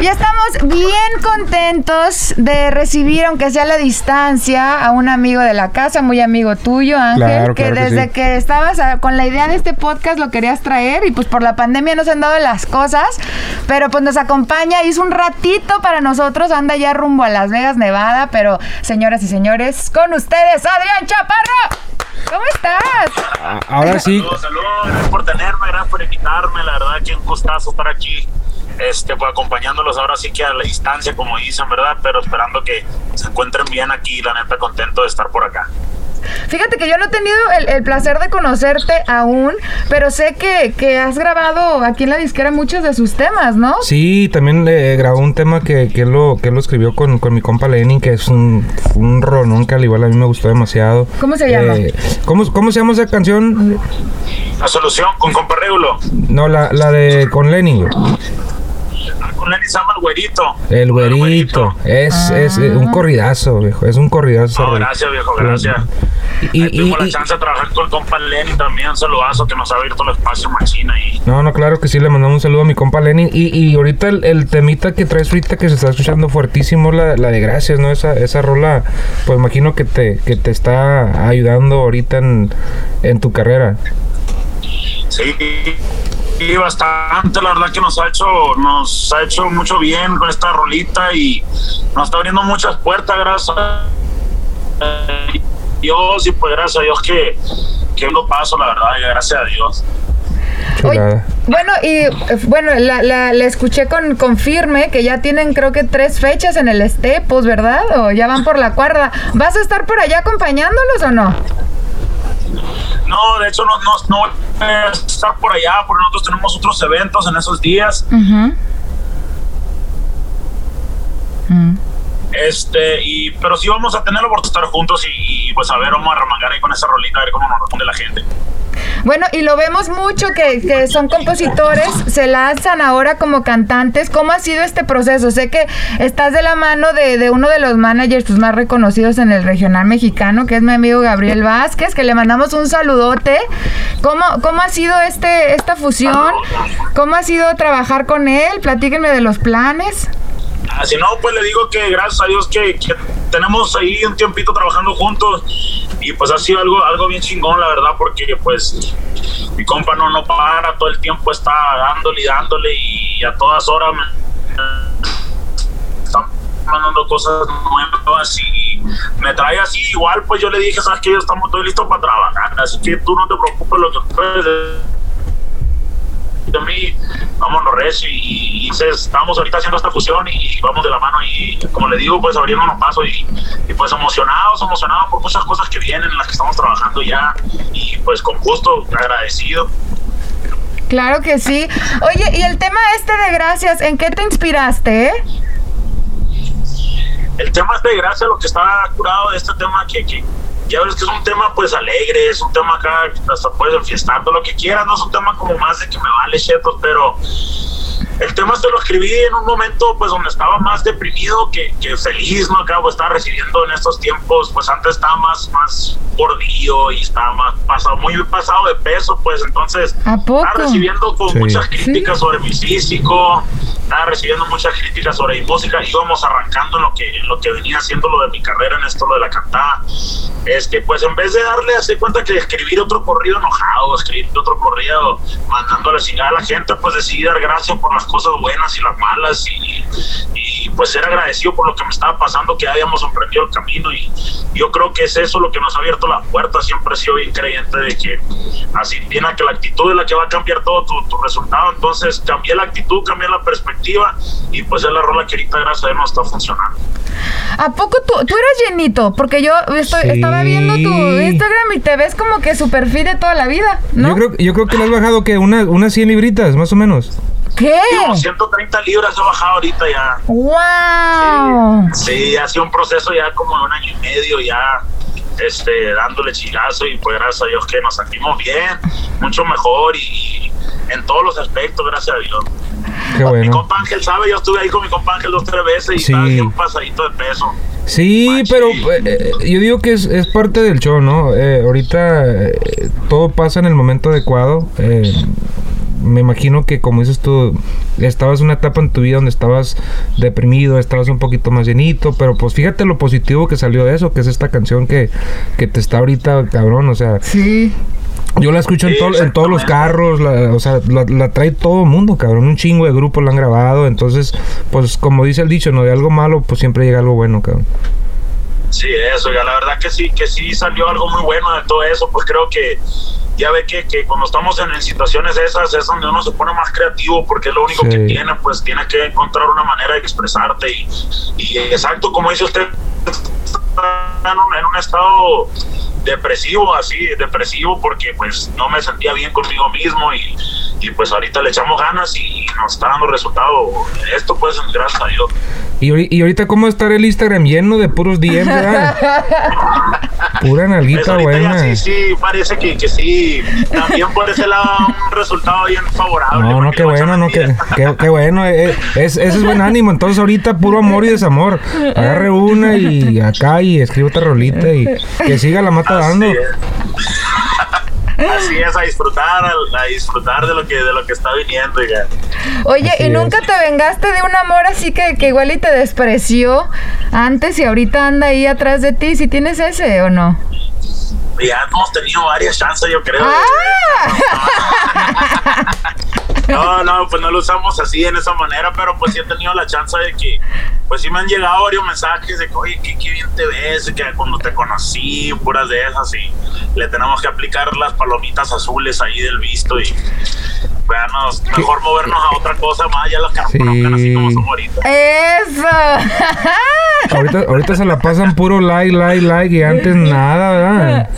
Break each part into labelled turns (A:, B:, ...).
A: Y estamos bien contentos de recibir, aunque sea a la distancia, a un amigo de la casa, muy amigo tuyo, Ángel,
B: Claro,
A: que
B: claro que
A: desde
B: sí.
A: que estabas ah, con la idea de este podcast lo querías traer y pues por la pandemia no se han dado las cosas, pero pues nos acompaña, hizo un ratito para nosotros, anda ya rumbo a Las Vegas, Nevada, pero señoras y señores, con ustedes, Adrián Chaparro. ¿Cómo estás?
B: Ah, Ahora sí,
C: Saludos, saludos, gracias por tenerme, gracias por invitarme, la verdad que un gustazo estar aquí, este, pues acompañándolos ahora sí que a la distancia, como dicen, ¿verdad? Pero esperando que se encuentren bien aquí, la neta contento de estar por acá.
A: Fíjate que yo no he tenido el, el placer de conocerte aún, pero sé que, que has grabado aquí en la disquera muchos de sus temas, ¿no?
B: sí, también le grabó un tema que, que, él lo, que lo escribió con, con mi compa Lenin, que es un, un rolón que al igual a mí me gustó demasiado.
A: ¿Cómo se llama?
B: Eh, ¿cómo, ¿Cómo se llama esa canción?
C: La solución con compa Regulo,
B: No, la, la de con Lenin,
C: Ah, con Lenny se llama el güerito.
B: El güerito. Es, es un corridazo, viejo. Es un corridazo.
C: No, gracias, viejo, gracias.
B: Y,
C: Ahí
B: y-
C: tuvimos la
B: y-
C: chance de trabajar con el compa Lenny también, un saludazo que nos ha abierto el espacio machina y
B: No, no, claro que sí, le mandamos un saludo a mi compa Lenin. Y, y ahorita el, el temita que traes ahorita que se está escuchando fuertísimo, la, la de gracias, ¿no? Esa, esa rola, pues imagino que te, que te está ayudando ahorita en, en tu carrera.
C: Sí, y bastante, la verdad que nos ha hecho, nos ha hecho mucho bien con esta rolita y nos está abriendo muchas puertas, gracias a Dios, y pues gracias a Dios que, que lo paso, la verdad, y gracias a Dios.
A: Oye, bueno, y eh, bueno, la, la- la escuché con, con firme que ya tienen creo que tres fechas en el Estepos, ¿verdad? O ya van por la cuerda. ¿Vas a estar por allá acompañándolos o no?
C: No, de hecho no, no, no voy a estar por allá, porque nosotros tenemos otros eventos en esos días.
A: Mm.
C: Este, y, pero sí vamos a tener la oportunidad de estar juntos y, y, pues a ver, vamos a remangar ahí con esa rolita, a ver cómo nos responde la gente.
A: Bueno, y lo vemos mucho que, que son compositores, se lanzan ahora como cantantes. ¿Cómo ha sido este proceso? Sé que estás de la mano de, uno de los managers pues, más reconocidos en el regional mexicano, que es mi amigo Gabriel Vázquez, que le mandamos un saludote. ¿Cómo, cómo ha sido este, esta fusión? ¿Cómo ha sido trabajar con él? Platíquenme de los planes.
C: Así no, pues le digo que gracias a Dios que, tenemos ahí un tiempito trabajando juntos y pues ha sido algo, algo bien chingón, la verdad, porque pues mi compa no, no para, todo el tiempo está dándole y dándole y a todas horas me está mandando cosas nuevas y me trae así igual, pues yo le dije, sabes que yo estamos estoy listo para trabajar, así que tú no te preocupes lo que puedes de mí, vámonos recio y, y se- estamos ahorita haciendo esta fusión y, y vamos de la mano y como le digo, pues abriéndonos paso y, y pues emocionados, emocionados por muchas cosas que vienen, en las que estamos trabajando ya y pues con gusto, agradecido.
A: Claro que sí. Oye, y el tema este de gracias, ¿en qué te inspiraste? eh?
C: El tema es de gracia lo que está curado de este tema que, que ya ves que es un tema pues alegre, es un tema acá que hasta puedes enfiestar todo lo que quieras, no es un tema como más de que me vale chetos, pero el tema este lo escribí en un momento pues donde estaba más deprimido que, que feliz, ¿no? Acabo de estar recibiendo en estos tiempos, pues antes estaba más, más gordillo y estaba más pasado, muy pasado de peso, pues entonces
A: ¿A poco?
C: estaba recibiendo pues,
B: Sí.
C: muchas críticas sobre mi físico, estaba recibiendo muchas críticas sobre mi música, íbamos arrancando en lo que, lo que venía haciendo lo de mi carrera en esto, lo de la cantada. Este, pues en vez de darle así cuenta que escribir otro corrido enojado, escribir otro corrido mandando a la a la gente, pues decidí dar gracias por las cosas buenas y las malas y pues ser agradecido por lo que me estaba pasando, que habíamos emprendido el camino y yo creo que es eso lo que nos ha abierto las puertas. Siempre he sido bien creyente de que así tiene que la actitud es la que va a cambiar todo tu, tu resultado. Entonces cambié la actitud, cambié la perspectiva y pues es la rola que ahorita gracias a Dios nos está funcionando.
A: ¿A poco tú, tú eres llenito? Porque yo estoy,
B: Sí.
A: estaba viendo tu Instagram y te ves como que super fit de toda la vida, ¿no?
B: Yo creo, yo creo que le has bajado que una, unas 100 libritas, más o menos.
A: ¿Qué?
C: Como 130 libras he bajado ahorita ya.
A: ¡Wow!
C: Sí, ha sido un proceso ya como de un año y medio, ya, este, dándole chilazo y pues gracias a Dios que nos sentimos bien, mucho mejor y, en todos los aspectos, gracias a Dios.
B: Qué bueno.
C: Mi compa Ángel sabe, yo estuve ahí con mi compa Ángel dos, tres veces y
B: Sí.
C: estaba bien pasadito de peso.
B: Sí,
C: Machín.
B: pero eh, yo digo que es, es parte del show, ¿no? Eh, ahorita eh, todo pasa en el momento adecuado. Me imagino que, como dices tú, estabas en una etapa en tu vida donde estabas deprimido, estabas un poquito más llenito, pero pues fíjate lo positivo que salió de eso, que es esta canción que, que te está ahorita, cabrón, o sea,
A: Sí.
B: yo la escucho en,
C: Sí,
B: to- en todos los carros, la- o sea, la, la trae todo el mundo, cabrón. Un chingo de grupos la han grabado. Entonces, pues como dice el dicho, ¿no? De algo malo, pues siempre llega algo bueno, cabrón.
C: Sí, eso, ya la verdad que sí, que sí salió algo muy bueno de todo eso, pues creo que ya ve que, que cuando estamos en, en situaciones esas es donde uno se pone más creativo porque es lo único
B: Sí.
C: que tiene, pues tiene que encontrar una manera de expresarte y, y exacto, como dice usted, en un, en un estado depresivo, así, depresivo porque pues no me sentía bien conmigo mismo y, y pues ahorita le echamos ganas y nos está dando resultado esto pues gracias a Dios.
B: Y, y ahorita, ¿cómo estar el Instagram lleno de puros verdad? Pura
C: Pues
B: nalguita
C: ya
B: buena.
C: sí, sí, parece que, que sí. También por ese lado un resultado bien favorable.
B: No, no, qué bueno, no, qué, qué, qué bueno. es, ese es buen ánimo. Entonces, ahorita puro amor y desamor. Agarre una y acá y escribe otra rolita y que siga la mata dando.
C: Así es. Así es, a disfrutar, a, a disfrutar de lo que de lo que está viniendo. ya.
A: Oye,
B: Así
A: ¿y nunca te vengaste de un amor así que, que igual y te despreció antes y ahorita anda ahí atrás de ti? ¿Si tienes ese o no?
C: Ya hemos tenido varias chances, yo creo.
A: ¡Ah!
C: No, no, pues no lo usamos así en esa manera, pero pues sí he tenido la chance de que, pues sí me han llegado varios mensajes de que, oye, qué, qué bien te ves, que cuando te conocí, puras de esas, y le tenemos que aplicar las palomitas azules ahí del visto y, veanos, mejor movernos a otra cosa más, ya los que nos
B: Sí.
C: así como somos ahorita.
A: ¡Eso!
B: Ahorita, ahorita se la pasan puro like, like, like y antes nada, ¿verdad?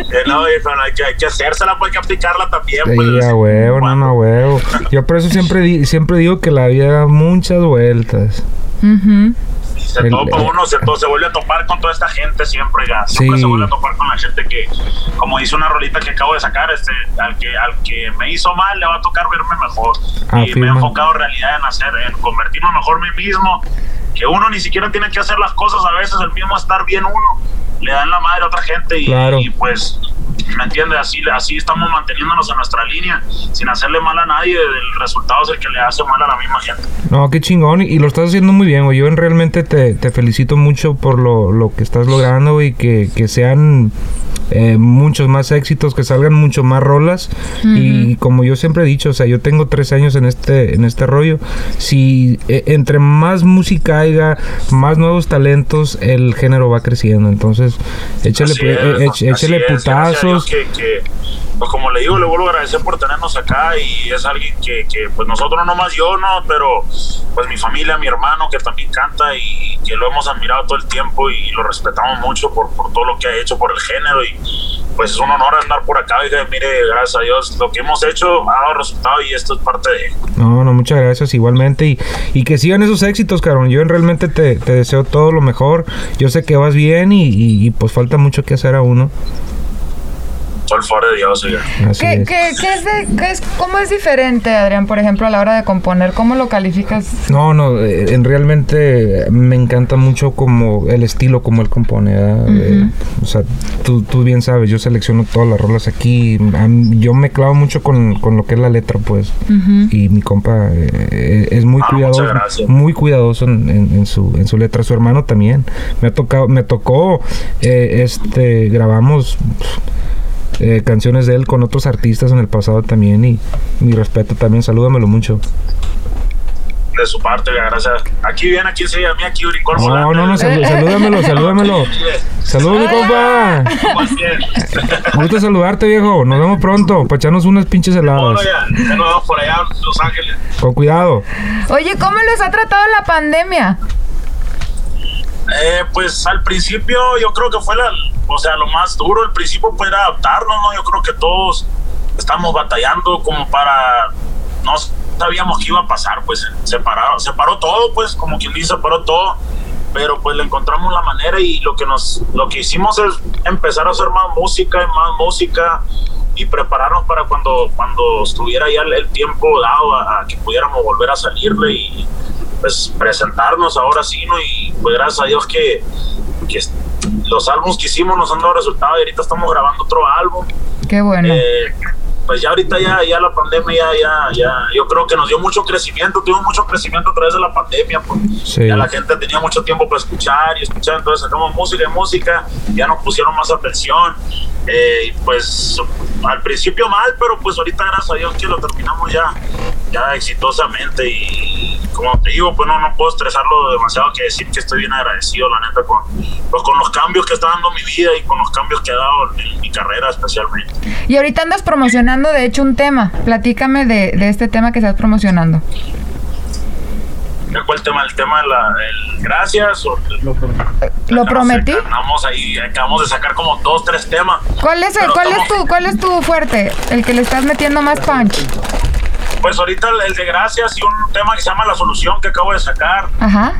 C: Eh, no, pero hay que, hay que hacérsela, pues hay que aplicarla también. pues,
B: Sí, a huevo, no, no, a huevo. Yo por eso siempre, di- siempre digo que la vida da muchas vueltas.
A: Ujú.
C: Y se
B: El-
C: topa uno, se, to- se vuelve a topar con toda esta gente siempre, ya. Siempre
B: Sí.
C: se vuelve a topar con la gente que, como dice una rolita que acabo de sacar, este, al que, al que me hizo mal le va a tocar verme mejor. Y me he enfocado en realidad en hacer, en convertirme mejor a mí mismo. Que uno ni siquiera tiene que hacer las cosas, a veces el mismo estar bien uno le dan la madre a otra gente y,
B: Claro.
C: y pues ¿me entiendes? Así, así estamos manteniéndonos en nuestra línea, sin hacerle mal a nadie, el resultado es el que le hace mal a la misma gente.
B: No, qué chingón. Y, y lo estás haciendo muy bien, güey. Yo en- realmente te, te felicito mucho por lo, lo que estás logrando, güey. Que, que sean eh, muchos más éxitos, que salgan mucho más rolas. Y como yo siempre he dicho, o sea, yo tengo tres años en este, en este rollo. Si eh, entre más música haya, más nuevos talentos, el género va creciendo. Entonces, échale,
C: es,
B: eh, échale
C: es, Que, que, pues como le digo, le vuelvo a agradecer por tenernos acá y es alguien que, que, pues nosotros no más yo, no, pero pues mi familia, mi hermano que también canta y que lo hemos admirado todo el tiempo y lo respetamos mucho por, por todo lo que ha hecho por el género y pues es un honor andar por acá y mire, gracias a Dios, lo que hemos hecho ha dado resultado y esto es parte de
B: No, no, muchas gracias igualmente y, y que sigan esos éxitos, cabrón. Yo realmente te, te deseo todo lo mejor. Yo sé que vas bien y, y- y, pues falta mucho que hacer a uno.
C: El favor de Dios.
A: ¿Qué,
B: es.
A: qué- qué es de- qué es, ¿Cómo es diferente, Adrián, por ejemplo, a la hora de componer? ¿Cómo lo calificas?
B: No, no, eh, en realmente me encanta mucho como el estilo como él compone. ¿verdad? Eh, o sea, tú, tú bien sabes, yo selecciono todas las rolas aquí. Mí- yo me clavo mucho con, con lo que es la letra, pues. Y mi compa eh, es muy
C: Ah,
B: cuidadoso, muy cuidadoso en, en- en su en su letra. Su hermano también. Me ha tocado, me tocó, eh, este, grabamos. Eh, canciones de él con otros artistas en el pasado también y mi respeto también, salúdamelo mucho.
C: De su parte, gracias. Aquí viene, aquí se a mí, aquí brincó el
B: No, no, no, salú- salúdamelo, salúdamelo. Saludos, mi compa. Gusto saludarte, viejo. Nos vemos pronto para echarnos unas pinches heladas.
C: Bueno, ya, ya nos vemos por allá Los Ángeles.
B: Con cuidado.
A: Oye, ¿cómo los ha tratado la pandemia?
C: Eh, pues al principio yo creo que fue la, o sea, lo más duro. El principio fue adaptarnos, ¿no? Yo creo que todos estamos batallando como para, no sabíamos qué iba a pasar, pues se pararon, se paró todo, pues como quien dice, paró todo. pero pues le encontramos la manera y lo que nos lo que hicimos es empezar a hacer más música y más música y prepararnos para cuando cuando estuviera ya el, tiempo dado a, que pudiéramos volver a salirle y pues presentarnos ahora sí no y pues gracias a Dios que, que los álbumes que hicimos nos han dado resultados y ahorita estamos grabando otro álbum.
A: Qué bueno. Eh,
C: pues ya ahorita ya, ya la pandemia ya, ya, yo creo que nos dio mucho crecimiento, tuvimos mucho crecimiento a través de la pandemia, pues. Ya la gente tenía mucho tiempo para escuchar y escuchar, entonces sacamos música y música, ya nos pusieron más atención, eh, pues al principio mal, pero pues ahorita gracias a Dios que lo terminamos ya, ya exitosamente. Y como te digo, pues no, no puedo estresarlo demasiado que decir que estoy bien agradecido, la neta, con, pues, con los cambios que está dando mi vida y con los cambios que ha dado en mi carrera especialmente.
A: Y ahorita andas promocionando, de hecho, un tema. Platícame de, de este tema que estás promocionando.
C: ¿Cuál tema? ¿El tema de la, gracias? O
A: ¿Lo prometí?
C: Vamos ahí, acabamos de sacar como dos, tres temas.
A: ¿Cuál es, el, cuál, es tu, ¿Cuál es tu fuerte? El que le estás metiendo más punch.
C: Pues ahorita el de gracias y un tema que se llama La Solución que acabo de sacar.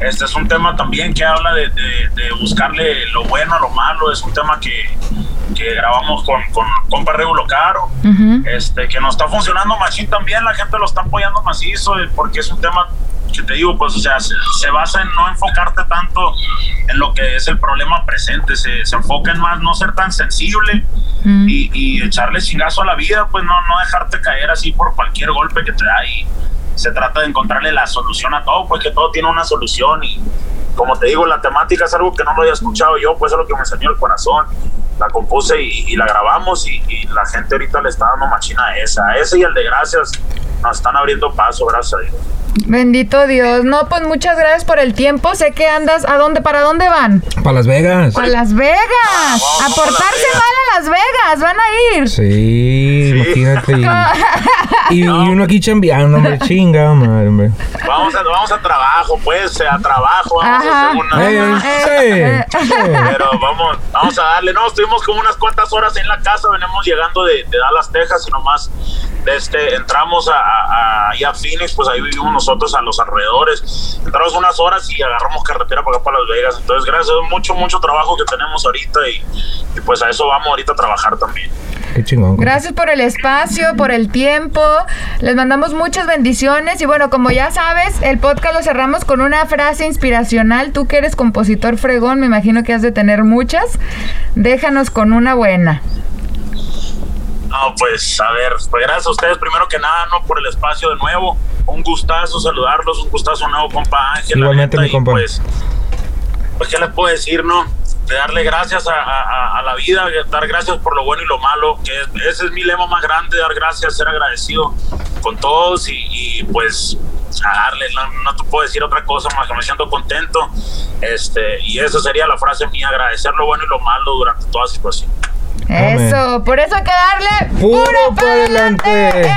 C: Este es un tema también que habla de, de, buscarle lo bueno a lo malo. Es un tema que, que grabamos con, con compa Regulo Caro, este, que nos está funcionando machín también. La gente lo está apoyando macizo porque es un tema que te digo, pues, o sea, se, basa en no enfocarte tanto en lo que es el problema presente, se, se enfoca en más no ser tan sensible y, y, echarle chingazo a la vida, pues no, no dejarte caer así por cualquier golpe que te da y se trata de encontrarle la solución a todo, pues que todo tiene una solución y como te digo, la temática es algo que no lo había escuchado yo, pues es lo que me enseñó el corazón. La compuse y, la grabamos y, y, la gente ahorita le está dando machina a esa. A ese y el de gracias nos están abriendo paso, gracias a Dios.
A: Bendito Dios. No, pues muchas gracias por el tiempo. Sé que andas. ¿A dónde? ¿Para dónde van?
B: Para Las Vegas.
A: Para Las Vegas. a portarse mal a Las Vegas. Van a ir.
B: Sí, imagínate. y, uno aquí chambeando, hombre. Chinga, madre,
C: Vamos a, vamos a trabajo, pues. A trabajo. Vamos a hacer una. Eh, sí, sí. Pero vamos, vamos a darle. No, estuvimos como unas cuantas horas en la casa. Venimos llegando de, de Dallas, Texas. Y nomás este, entramos a, a, a, Phoenix. Pues ahí vivimos nosotros a los alrededores. Entramos unas horas y agarramos carretera para acá para Las Vegas. Entonces, gracias a mucho, mucho trabajo que tenemos ahorita y, pues a eso vamos ahorita a trabajar también.
B: Qué chingón.
A: Gracias por el espacio, por el tiempo. Les mandamos muchas bendiciones. Y bueno, como ya sabes, el podcast lo cerramos con una frase inspiracional. Tú que eres compositor fregón, me imagino que has de tener muchas. Déjanos con una buena.
C: No, pues a ver, pues gracias a ustedes primero que nada, no por el espacio de nuevo. Un gustazo saludarlos, un gustazo nuevo, compa Ángel.
B: Igualmente, mi compa.
C: Pues, pues, ¿qué les puedo decir, no? De darle gracias a, la vida, dar gracias por lo bueno y lo malo, que ese es mi lema más grande, dar gracias, ser agradecido con todos y, pues a darle, no, te puedo decir otra cosa más que me siento contento. Este, y esa sería la frase mía, agradecer lo bueno y lo malo durante toda situación.
A: Eso, por eso hay que darle puro, para adelante.